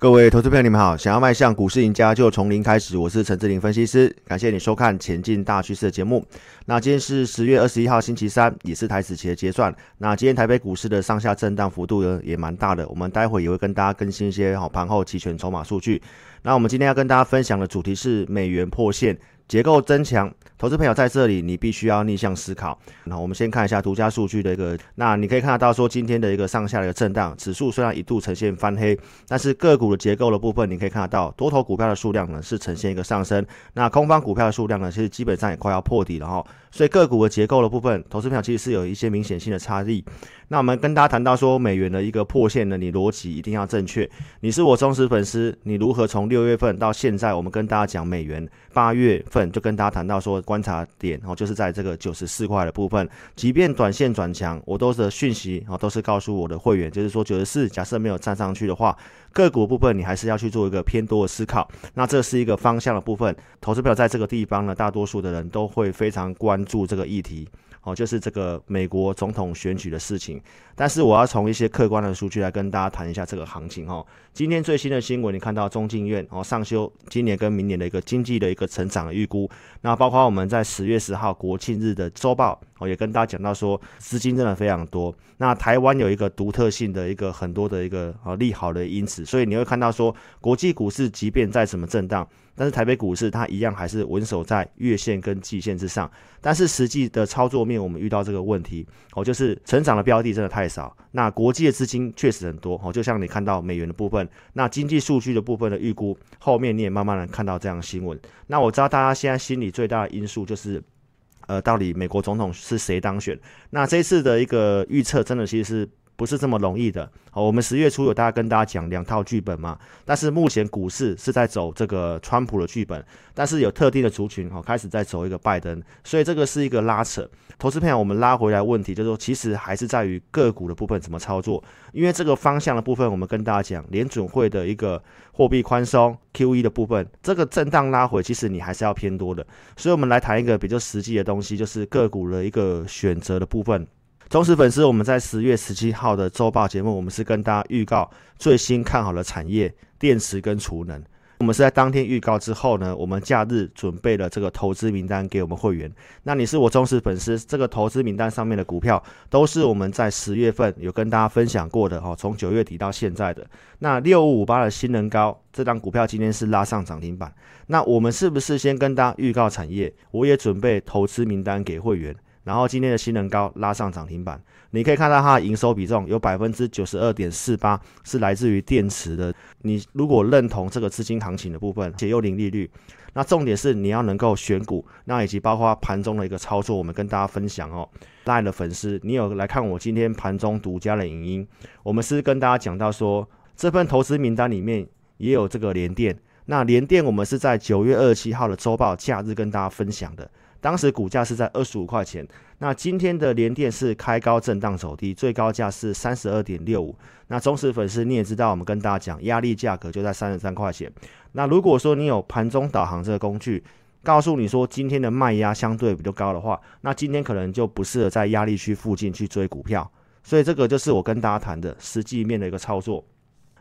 各位投资朋友，你们好！想要迈向股市赢家，就从零开始。我是陈志玲分析师，感谢你收看《前进大趋势》的节目。那今天是十月二十一号，星期三，也是台指期的结算。那今天台北股市的上下震荡幅度呢，也蛮大的。我们待会也会跟大家更新一些好盘后期权筹码数据。那我们今天要跟大家分享的主题是美元破线。结构增强，投资朋友在这里，你必须要逆向思考。那我们先看一下独家数据的一个，那你可以看得到说，今天的一个上下的一个震荡，指数虽然一度呈现翻黑，但是个股的结构的部分，你可以看得到，多头股票的数量呢是呈现一个上升，那空方股票的数量呢，其实基本上也快要破底了哈。所以个股的结构的部分，投资朋友其实是有一些明显性的差异。那我们跟大家谈到说，美元的一个破线呢，你逻辑一定要正确。你是我忠实粉丝，你如何从六月份到现在，我们跟大家讲美元八月份就跟大家谈到说观察点哦，就是在这个九十四块的部分，即便短线转强，我都是讯息哦，都是告诉我的会员，就是说九十四假设没有站上去的话，个股部分你还是要去做一个偏多的思考。那这是一个方向的部分，投资朋友在这个地方呢，大多数的人都会非常关注这个议题。哦，就是这个美国总统选举的事情，但是我要从一些客观的数据来跟大家谈一下这个行情哈。今天最新的新闻，你看到中经院哦上修今年跟明年的一个经济的一个成长的预估，那包括我们在十月十号国庆日的周报哦也跟大家讲到说资金真的非常多。那台湾有一个独特性的一个很多的一个啊利好的因子，所以你会看到说国际股市即便再怎么震荡。但是台北股市它一样还是稳守在月线跟季线之上，但是实际的操作面我们遇到这个问题哦，就是成长的标的真的太少，那国际的资金确实很多哦，就像你看到美元的部分，那经济数据的部分的预估，后面你也慢慢的看到这样的新闻。那我知道大家现在心里最大的因素就是，呃，到底美国总统是谁当选？那这次的一个预测真的其实是。不是这么容易的。好，我们十月初有大家跟大家讲两套剧本嘛，但是目前股市是在走这个川普的剧本，但是有特定的族群哦开始在走一个拜登，所以这个是一个拉扯。投资朋友，我们拉回来问题就是说，其实还是在于个股的部分怎么操作，因为这个方向的部分，我们跟大家讲联准会的一个货币宽松 QE 的部分，这个震荡拉回，其实你还是要偏多的。所以，我们来谈一个比较实际的东西，就是个股的一个选择的部分。忠实粉丝，我们在十月十七号的周报节目，我们是跟大家预告最新看好的产业，电池跟储能。我们是在当天预告之后呢，我们假日准备了这个投资名单给我们会员。那你是我忠实粉丝，这个投资名单上面的股票都是我们在十月份有跟大家分享过的哈，从九月底到现在的。那六五五八的新能高这张股票今天是拉上涨停板。那我们是不是先跟大家预告产业？我也准备投资名单给会员。然后今天的新能高拉上涨停板，你可以看到它的营收比重有百分之九十二点四八是来自于电池的。你如果认同这个资金行情的部分，且又零利率，那重点是你要能够选股，那以及包括盘中的一个操作，我们跟大家分享哦。LINE 的粉丝，你有来看我今天盘中独家的影音，我们是跟大家讲到说，这份投资名单里面也有这个联电，那联电我们是在九月二十七号的周报假日跟大家分享的。当时股价是在二十五块钱，那今天的联电是开高震荡走低，最高价是三十二点六五。那忠实粉丝你也知道，我们跟大家讲压力价格就在三十三块钱。那如果说你有盘中导航这个工具，告诉你说今天的卖压相对比较高的话，那今天可能就不适合在压力区附近去追股票。所以这个就是我跟大家谈的实际面的一个操作。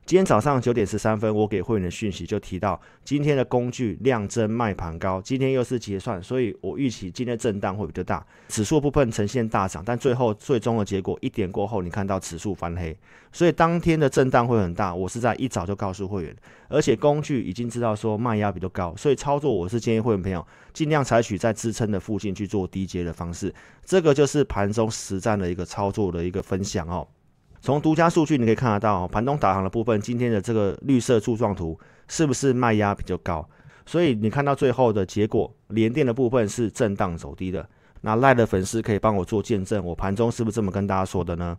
今天早上九点十三分，我给会员的讯息就提到，今天的工具量增卖盘高，今天又是结算，所以我预期今天震荡会比较大，指数部分呈现大涨，但最后最终的结果一点过后，你看到指数翻黑，所以当天的震荡会很大。我是在一早就告诉会员，而且工具已经知道说卖压比较高，所以操作我是建议会员朋友尽量采取在支撑的附近去做低阶的方式，这个就是盘中实战的一个操作的一个分享哦。从独家数据你可以看得到，盘中导航的部分，今天的这个绿色柱状图是不是卖压比较高？所以你看到最后的结果，联电的部分是震荡走低的。那赖的粉丝可以帮我做见证，我盘中是不是这么跟大家说的呢？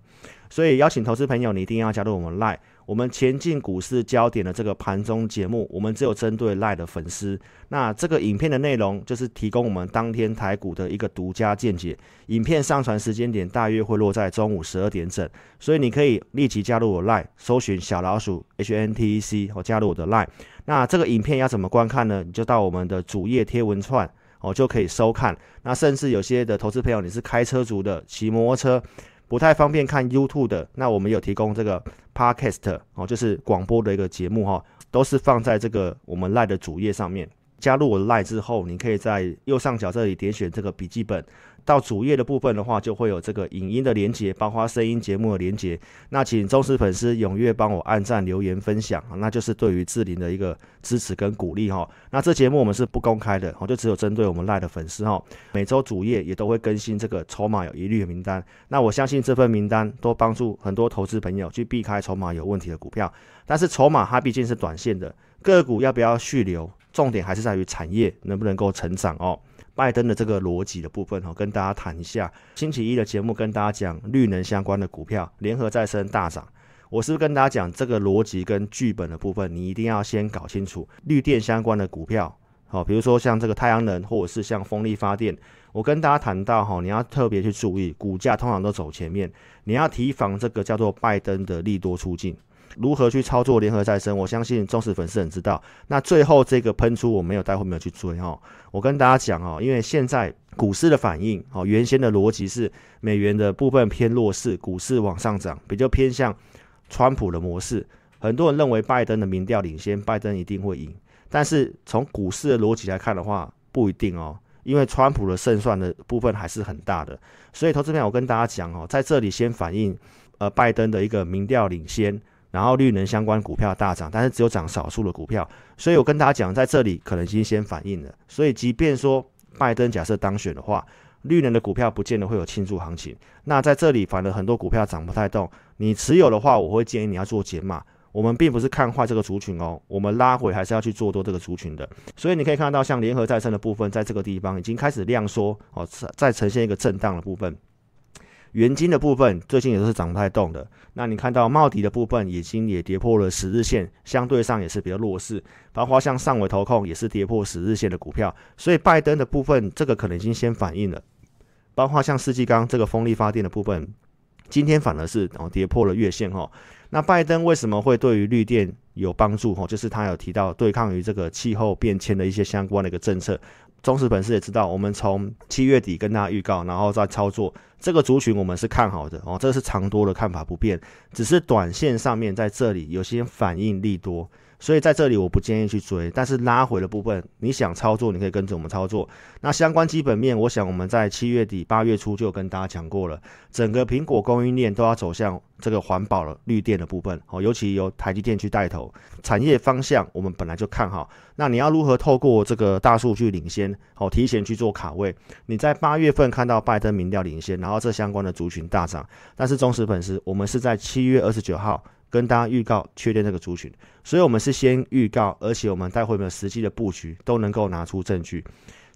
所以邀请投资朋友，你一定要加入我们赖。我们前进股市焦点的这个盘中节目，我们只有针对赖的粉丝。那这个影片的内容就是提供我们当天台股的一个独家见解。影片上传时间点大约会落在中午十二点整，所以你可以立即加入我赖搜寻小老鼠 HNTEC 或加入我的赖。那这个影片要怎么观看呢？你就到我们的主页贴文串哦，就可以收看。那甚至有些的投资朋友，你是开车族的，骑摩托车。不太方便看 YouTube 的，那我们有提供这个 Podcast 哦，就是广播的一个节目哈，都是放在这个我们 LINE 的主页上面。加入我的 LINE 之后，你可以在右上角这里点选这个笔记本。到主页的部分的话，就会有这个影音的连接，包括声音节目的连接。那请忠实粉丝踊跃帮我按赞、留言、分享，那就是对于志玲的一个支持跟鼓励哈。那这节目我们是不公开的，我就只有针对我们赖的粉丝哈。每周主页也都会更新这个筹码有疑虑的名单。那我相信这份名单都帮助很多投资朋友去避开筹码有问题的股票。但是筹码它毕竟是短线的，个股要不要续留，重点还是在于产业能不能够成长哦。拜登的这个逻辑的部分哈，跟大家谈一下。星期一的节目跟大家讲绿能相关的股票，联合再生大涨。我是不是跟大家讲这个逻辑跟剧本的部分，你一定要先搞清楚。绿电相关的股票，好，比如说像这个太阳能，或者是像风力发电，我跟大家谈到哈，你要特别去注意，股价通常都走前面，你要提防这个叫做拜登的利多出尽。如何去操作联合再生？我相信忠实粉丝很知道。那最后这个喷出，我没有待会没有去追哈。我跟大家讲哦，因为现在股市的反应哦，原先的逻辑是美元的部分偏弱势，股市往上涨，比较偏向川普的模式。很多人认为拜登的民调领先，拜登一定会赢。但是从股市的逻辑来看的话，不一定哦，因为川普的胜算的部分还是很大的。所以投资朋友，我跟大家讲哦，在这里先反映呃拜登的一个民调领先。然后绿能相关股票大涨，但是只有涨少数的股票，所以我跟大家讲，在这里可能已经先反应了。所以即便说拜登假设当选的话，绿能的股票不见得会有庆祝行情。那在这里反而很多股票涨不太动，你持有的话，我会建议你要做减码。我们并不是看坏这个族群哦，我们拉回还是要去做多这个族群的。所以你可以看到，像联合再生的部分，在这个地方已经开始量缩哦，再呈现一个震荡的部分。元金的部分最近也都是涨不太动的。那你看到茂迪的部分已经也跌破了十日线，相对上也是比较弱势。包括像上尾投控也是跌破十日线的股票，所以拜登的部分这个可能已经先反应了。包括像世纪钢这个风力发电的部分，今天反而是哦跌破了月线哈。那拜登为什么会对于绿电有帮助哈？就是他有提到对抗于这个气候变迁的一些相关的一个政策。忠实粉丝也知道，我们从七月底跟大家预告，然后再操作这个族群，我们是看好的哦，这是长多的看法不变，只是短线上面在这里有些反应利多。所以在这里我不建议去追，但是拉回的部分，你想操作，你可以跟着我们操作。那相关基本面，我想我们在七月底八月初就跟大家讲过了，整个苹果供应链都要走向这个环保了绿电的部分哦，尤其由台积电去带头，产业方向我们本来就看好。那你要如何透过这个大数据领先哦，提前去做卡位？你在八月份看到拜登民调领先，然后这相关的族群大涨，但是忠实粉丝，我们是在七月二十九号。跟大家预告确定这个族群，所以我们是先预告，而且我们待会有没有实际的布局都能够拿出证据。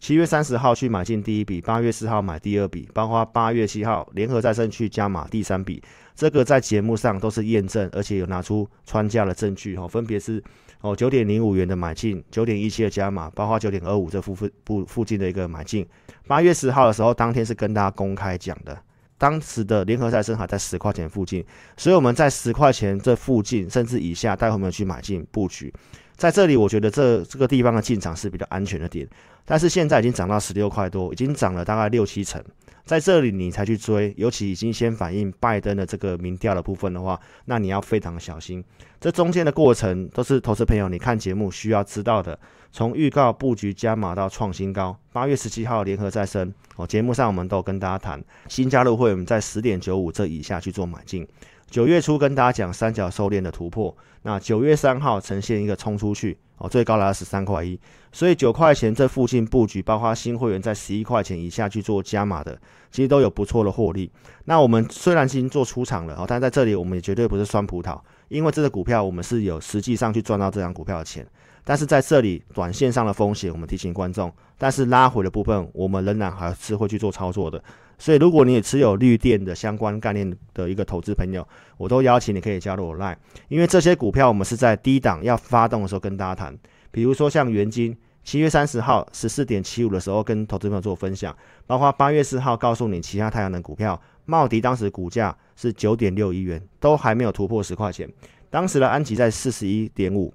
七月三十号去买进第一笔，八月四号买第二笔，包括八月七号联合再生去加码第三笔，这个在节目上都是验证，而且有拿出穿价的证据哈，分别是哦九点零五元的买进，九点一七的加码，包括九点二五这附附附附近的一个买进。八月十号的时候，当天是跟大家公开讲的。当时的联合再生还在十块钱附近，所以我们在十块钱这附近甚至以下，待会我们去买进布局。在这里，我觉得这这个地方的进场是比较安全的点。但是现在已经涨到十六块多，已经涨了大概六七成。在这里你才去追，尤其已经先反映拜登的这个民调的部分的话，那你要非常小心。这中间的过程都是投资朋友你看节目需要知道的。从预告布局加码到创新高，八月十七号联合再生哦，节目上我们都跟大家谈新加入会，我们在十点九五这以下去做买进。九月初跟大家讲三角收敛的突破，那九月三号呈现一个冲出去哦，最高来到十三块一，所以九块钱这附近布局，包括新会员在十一块钱以下去做加码的，其实都有不错的获利。那我们虽然已经做出场了哦，但在这里我们也绝对不是酸葡萄，因为这个股票我们是有实际上去赚到这张股票的钱。但是在这里，短线上的风险我们提醒观众，但是拉回的部分，我们仍然还是会去做操作的。所以，如果你也持有绿电的相关概念的一个投资朋友，我都邀请你可以加入我 Line，因为这些股票我们是在低档要发动的时候跟大家谈。比如说像元晶，七月三十号十四点七五的时候跟投资朋友做分享，包括八月四号告诉你其他太阳能股票，茂迪当时股价是九点六一元，都还没有突破十块钱，当时的安吉在四十一点五。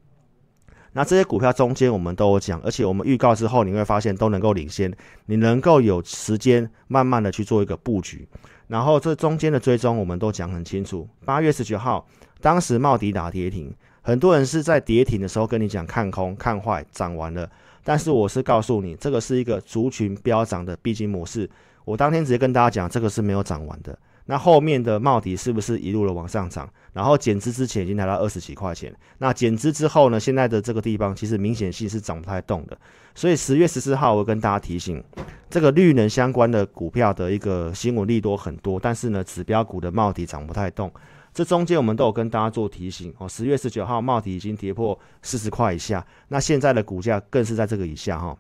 那这些股票中间我们都有讲，而且我们预告之后，你会发现都能够领先，你能够有时间慢慢的去做一个布局。然后这中间的追踪我们都讲很清楚。八月十九号，当时茂迪打跌停，很多人是在跌停的时候跟你讲看空看坏，涨完了。但是我是告诉你，这个是一个族群飙涨的必经模式。我当天直接跟大家讲，这个是没有涨完的。那后面的帽底是不是一路的往上涨？然后减资之前已经来到二十几块钱。那减资之后呢？现在的这个地方其实明显性是涨不太动的。所以十月十四号，我跟大家提醒，这个绿能相关的股票的一个新闻利多很多，但是呢，指标股的帽底涨不太动。这中间我们都有跟大家做提醒哦。十月十九号，帽底已经跌破四十块以下，那现在的股价更是在这个以下哈。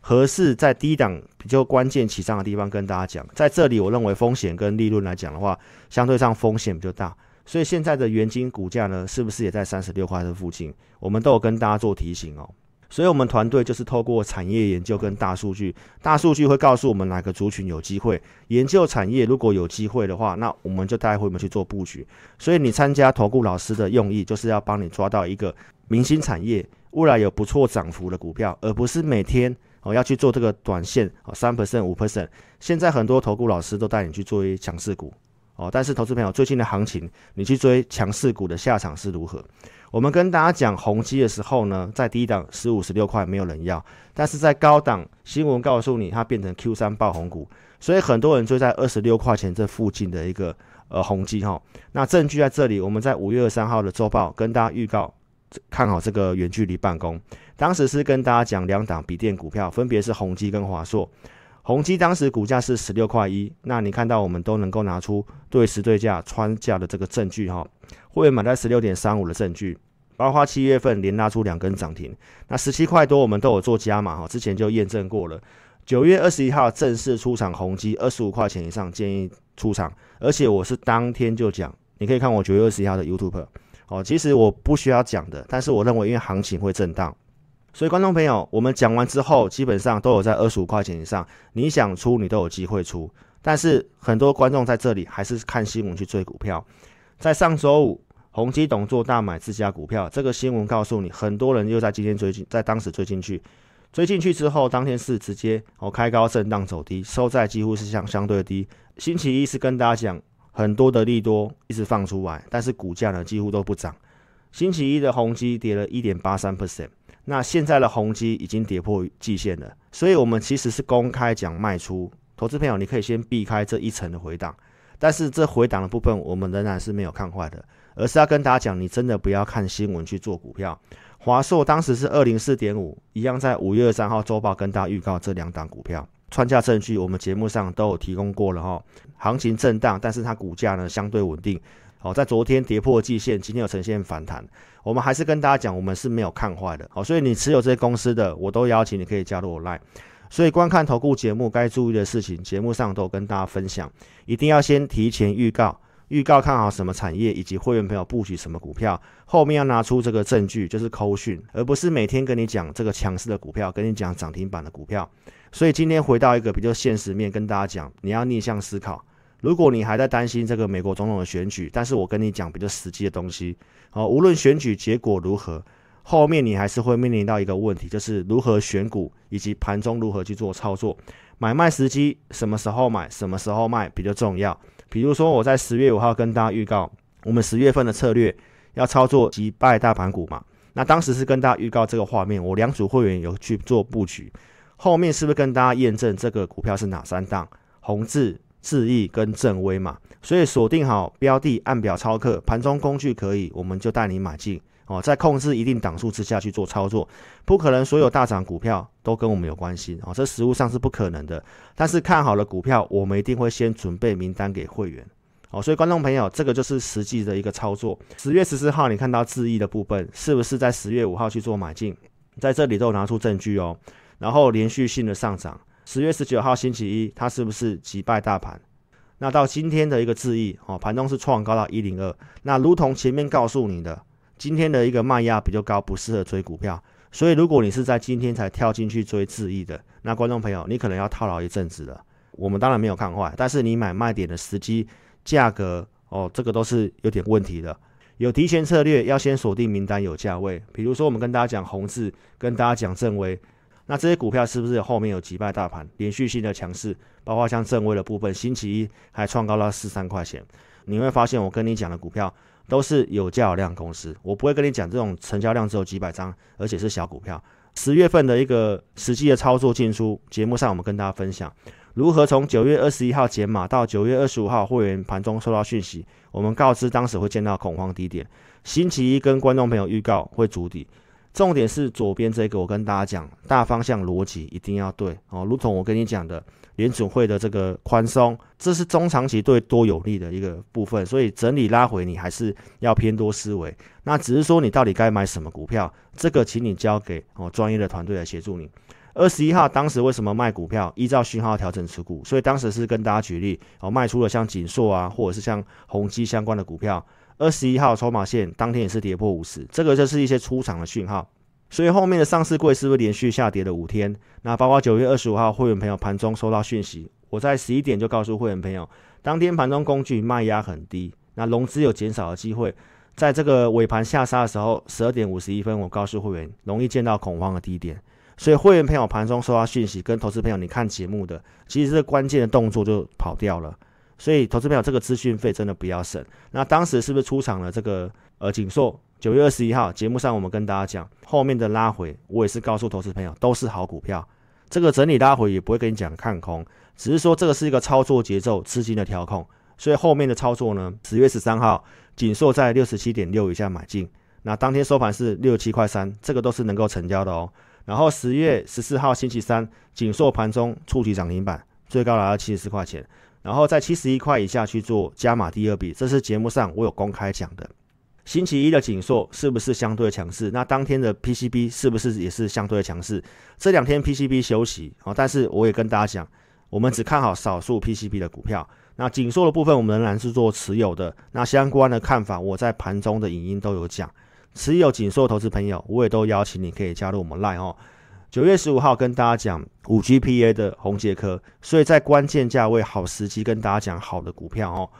合适在低档比较关键起涨的地方跟大家讲，在这里我认为风险跟利润来讲的话，相对上风险比较大，所以现在的元金股价呢，是不是也在三十六块的附近？我们都有跟大家做提醒哦。所以，我们团队就是透过产业研究跟大数据，大数据会告诉我们哪个族群有机会。研究产业如果有机会的话，那我们就带会我们去做布局。所以，你参加投顾老师的用意，就是要帮你抓到一个明星产业，未来有不错涨幅的股票，而不是每天。哦，要去做这个短线哦，三 percent 五 percent。现在很多投顾老师都带你去做一强势股哦，但是投资朋友最近的行情，你去追强势股的下场是如何？我们跟大家讲宏基的时候呢，在低档十五十六块没有人要，但是在高档新闻告诉你它变成 Q 三爆红股，所以很多人追在二十六块钱这附近的一个呃宏基哈。那证据在这里，我们在五月二三号的周报跟大家预告。看好这个远距离办公，当时是跟大家讲两档笔电股票，分别是宏基跟华硕。宏基当时股价是十六块一，那你看到我们都能够拿出对时对价穿价的这个证据哈，会员买在十六点三五的证据，包括七月份连拉出两根涨停，那十七块多我们都有做加码哈，之前就验证过了。九月二十一号正式出场宏基二十五块钱以上建议出场，而且我是当天就讲，你可以看我九月二十一号的 YouTube。哦，其实我不需要讲的，但是我认为因为行情会震荡，所以观众朋友，我们讲完之后，基本上都有在二十五块钱以上，你想出你都有机会出。但是很多观众在这里还是看新闻去追股票。在上周五，宏基董做大买自家股票，这个新闻告诉你，很多人又在今天追进，在当时追进去，追进去之后，当天是直接哦开高震荡走低，收在几乎是相相对低。星期一是跟大家讲。很多的利多一直放出来，但是股价呢几乎都不涨。星期一的宏基跌了一点八三 percent，那现在的宏基已经跌破季线了，所以我们其实是公开讲卖出。投资朋友，你可以先避开这一层的回档，但是这回档的部分我们仍然是没有看坏的，而是要跟大家讲，你真的不要看新闻去做股票。华硕当时是二零四点五，一样在五月二三号周报跟大家预告这两档股票。穿价证据，我们节目上都有提供过了哈。行情震荡，但是它股价呢相对稳定。好，在昨天跌破季线，今天有呈现反弹。我们还是跟大家讲，我们是没有看坏的。好，所以你持有这些公司的，我都邀请你可以加入我 Line。所以观看投顾节目该注意的事情，节目上都跟大家分享。一定要先提前预告，预告看好什么产业，以及会员朋友布局什么股票。后面要拿出这个证据，就是扣讯，而不是每天跟你讲这个强势的股票，跟你讲涨停板的股票。所以今天回到一个比较现实面，跟大家讲，你要逆向思考。如果你还在担心这个美国总统的选举，但是我跟你讲比较实际的东西。哦，无论选举结果如何，后面你还是会面临到一个问题，就是如何选股，以及盘中如何去做操作。买卖时机，什么时候买，什么时候卖比较重要。比如说我在十月五号跟大家预告，我们十月份的策略要操作击败大盘股嘛。那当时是跟大家预告这个画面，我两组会员有去做布局。后面是不是跟大家验证这个股票是哪三档？宏字、智易跟正威嘛？所以锁定好标的，按表操课，盘中工具可以，我们就带你买进哦，在控制一定档数之下去做操作，不可能所有大涨股票都跟我们有关系哦，这实物上是不可能的。但是看好了股票，我们一定会先准备名单给会员哦。所以观众朋友，这个就是实际的一个操作。十月十四号你看到智易的部分，是不是在十月五号去做买进？在这里都有拿出证据哦。然后连续性的上涨，十月十九号星期一，它是不是击败大盘？那到今天的一个智易哦，盘中是创高到一零二。那如同前面告诉你的，今天的一个卖压比较高，不适合追股票。所以如果你是在今天才跳进去追智易的，那观众朋友，你可能要套牢一阵子了。我们当然没有看坏，但是你买卖点的时机、价格哦，这个都是有点问题的。有提前策略，要先锁定名单有价位。比如说，我们跟大家讲宏致，跟大家讲正威。那这些股票是不是后面有击败大盘，连续性的强势？包括像正威的部分，星期一还创高到四三块钱。你会发现，我跟你讲的股票都是有价有量公司，我不会跟你讲这种成交量只有几百张，而且是小股票。十月份的一个实际的操作进出，节目上我们跟大家分享如何从九月二十一号减码到九月二十五号会员盘中收到讯息，我们告知当时会见到恐慌低点。星期一跟观众朋友预告会筑底，重点是左边这个，我跟大家讲，大方向逻辑一定要对哦，如同我跟你讲的。联储会的这个宽松，这是中长期对多有利的一个部分，所以整理拉回你还是要偏多思维。那只是说你到底该买什么股票，这个请你交给哦专业的团队来协助你。二十一号当时为什么卖股票？依照讯号调整持股，所以当时是跟大家举例哦，卖出了像锦硕啊，或者是像宏基相关的股票。二十一号筹码线当天也是跌破五十，这个就是一些出场的讯号。所以后面的上市柜是不是连续下跌了五天？那包括九月二十五号会员朋友盘中收到讯息，我在十一点就告诉会员朋友，当天盘中工具卖压很低，那融资有减少的机会。在这个尾盘下杀的时候，十二点五十一分，我告诉会员容易见到恐慌的低点。所以会员朋友盘中收到讯息，跟投资朋友你看节目的，其实这关键的动作就跑掉了。所以投资朋友这个资讯费真的不要省。那当时是不是出场了这个呃景硕？九月二十一号节目上，我们跟大家讲后面的拉回，我也是告诉投资朋友都是好股票。这个整理拉回也不会跟你讲看空，只是说这个是一个操作节奏、资金的调控。所以后面的操作呢，十月十三号景硕在六十七点六以下买进，那当天收盘是六十七块三，这个都是能够成交的哦。然后十月十四号星期三，景硕盘中触及涨停板，最高来到七十四块钱，然后在七十一块以下去做加码第二笔，这是节目上我有公开讲的。星期一的景硕是不是相对强势？那当天的 PCB 是不是也是相对强势？这两天 PCB 休息啊，但是我也跟大家讲，我们只看好少数 PCB 的股票。那景硕的部分，我们仍然是做持有的。那相关的看法，我在盘中的影音都有讲。持有景硕投资朋友，我也都邀请你可以加入我们 Line 哦。九月十五号跟大家讲五 GPA 的宏捷科，所以在关键价位好时机跟大家讲好的股票哦。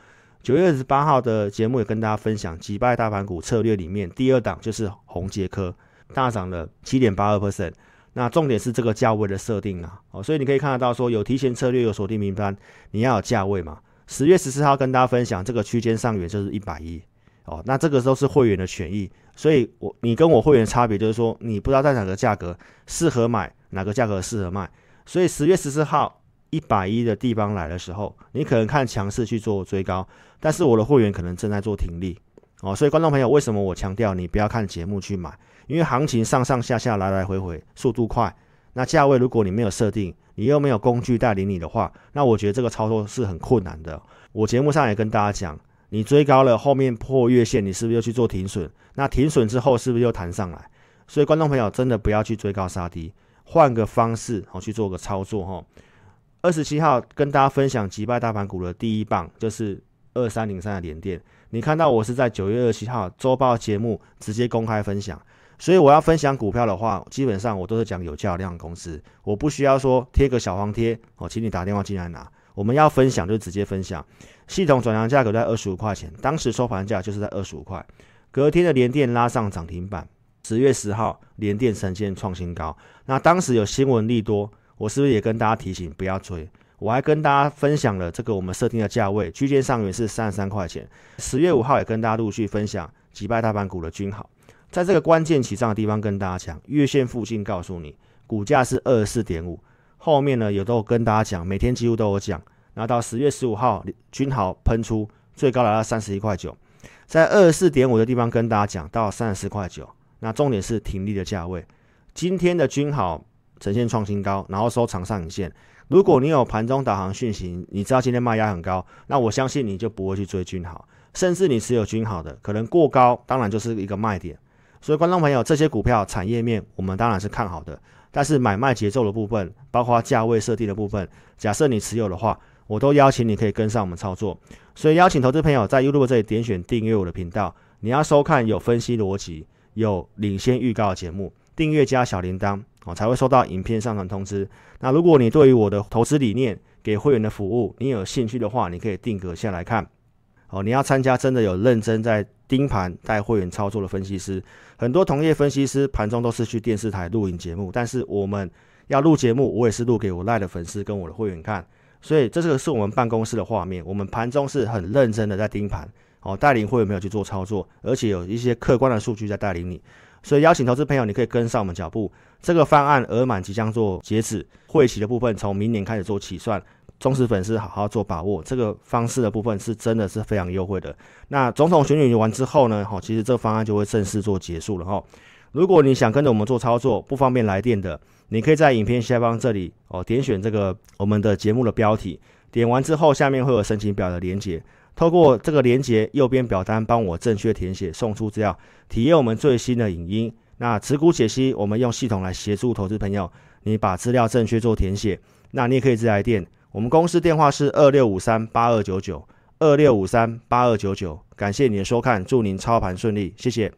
九月二十八号的节目也跟大家分享击败大盘股策略里面第二档就是宏捷科，大涨了七点八二 percent。那重点是这个价位的设定啊，哦，所以你可以看得到说有提前策略有锁定名单，你要有价位嘛。十月十四号跟大家分享这个区间上缘就是一百一哦，那这个时候是会员的权益，所以我你跟我会员的差别就是说你不知道在哪个价格适合买，哪个价格适合卖，所以十月十四号。一百一的地方来的时候，你可能看强势去做追高，但是我的会员可能正在做停利哦，所以观众朋友，为什么我强调你不要看节目去买？因为行情上上下下来来回回，速度快，那价位如果你没有设定，你又没有工具带领你的话，那我觉得这个操作是很困难的。我节目上也跟大家讲，你追高了，后面破月线，你是不是又去做停损？那停损之后是不是又弹上来？所以观众朋友真的不要去追高杀低，换个方式哦去做个操作哈。二十七号跟大家分享击败大盘股的第一棒，就是二三零三的联电。你看到我是在九月二十七号周报节目直接公开分享，所以我要分享股票的话，基本上我都是讲有价量公司，我不需要说贴个小黄贴哦，请你打电话进来拿。我们要分享就直接分享，系统转让价格在二十五块钱，当时收盘价就是在二十五块。隔天的联电拉上涨停板，十月十号联电呈现创新高，那当时有新闻利多。我是不是也跟大家提醒不要追？我还跟大家分享了这个我们设定的价位区间上缘是三十三块钱。十月五号也跟大家陆续分享击败大盘股的均好，在这个关键起涨的地方跟大家讲，月线附近告诉你股价是二十四点五。后面呢有都跟大家讲，每天几乎都有讲。然后到十月十五号均好喷出最高来到三十一块九，在二十四点五的地方跟大家讲到三十四块九。那重点是停利的价位，今天的均好。呈现创新高，然后收长上影线。如果你有盘中导航讯息，你知道今天卖压很高，那我相信你就不会去追均好，甚至你持有均好的，可能过高，当然就是一个卖点。所以观众朋友，这些股票产业面我们当然是看好的，但是买卖节奏的部分，包括价位设定的部分，假设你持有的话，我都邀请你可以跟上我们操作。所以邀请投资朋友在 YouTube 这里点选订阅我的频道，你要收看有分析逻辑、有领先预告的节目，订阅加小铃铛。哦，才会收到影片上传通知。那如果你对于我的投资理念、给会员的服务，你有兴趣的话，你可以定格下来看。哦，你要参加真的有认真在盯盘带会员操作的分析师，很多同业分析师盘中都是去电视台录影节目，但是我们要录节目，我也是录给我赖的粉丝跟我的会员看。所以这个是我们办公室的画面，我们盘中是很认真的在盯盘，哦，带领会有没有去做操作，而且有一些客观的数据在带领你。所以邀请投资朋友，你可以跟上我们脚步。这个方案额满即将做截止，会期的部分从明年开始做起算。忠实粉丝好好做把握，这个方式的部分是真的是非常优惠的。那总统选举完之后呢，哈，其实这个方案就会正式做结束了哈。如果你想跟着我们做操作，不方便来电的，你可以在影片下方这里哦，点选这个我们的节目的标题，点完之后下面会有申请表的连结，透过这个连结右边表单帮我正确填写，送出资料，体验我们最新的影音。那持股解析，我们用系统来协助投资朋友，你把资料正确做填写，那你也可以直接来电。我们公司电话是二六五三八二九九二六五三八二九九，感谢你的收看，祝您操盘顺利，谢谢。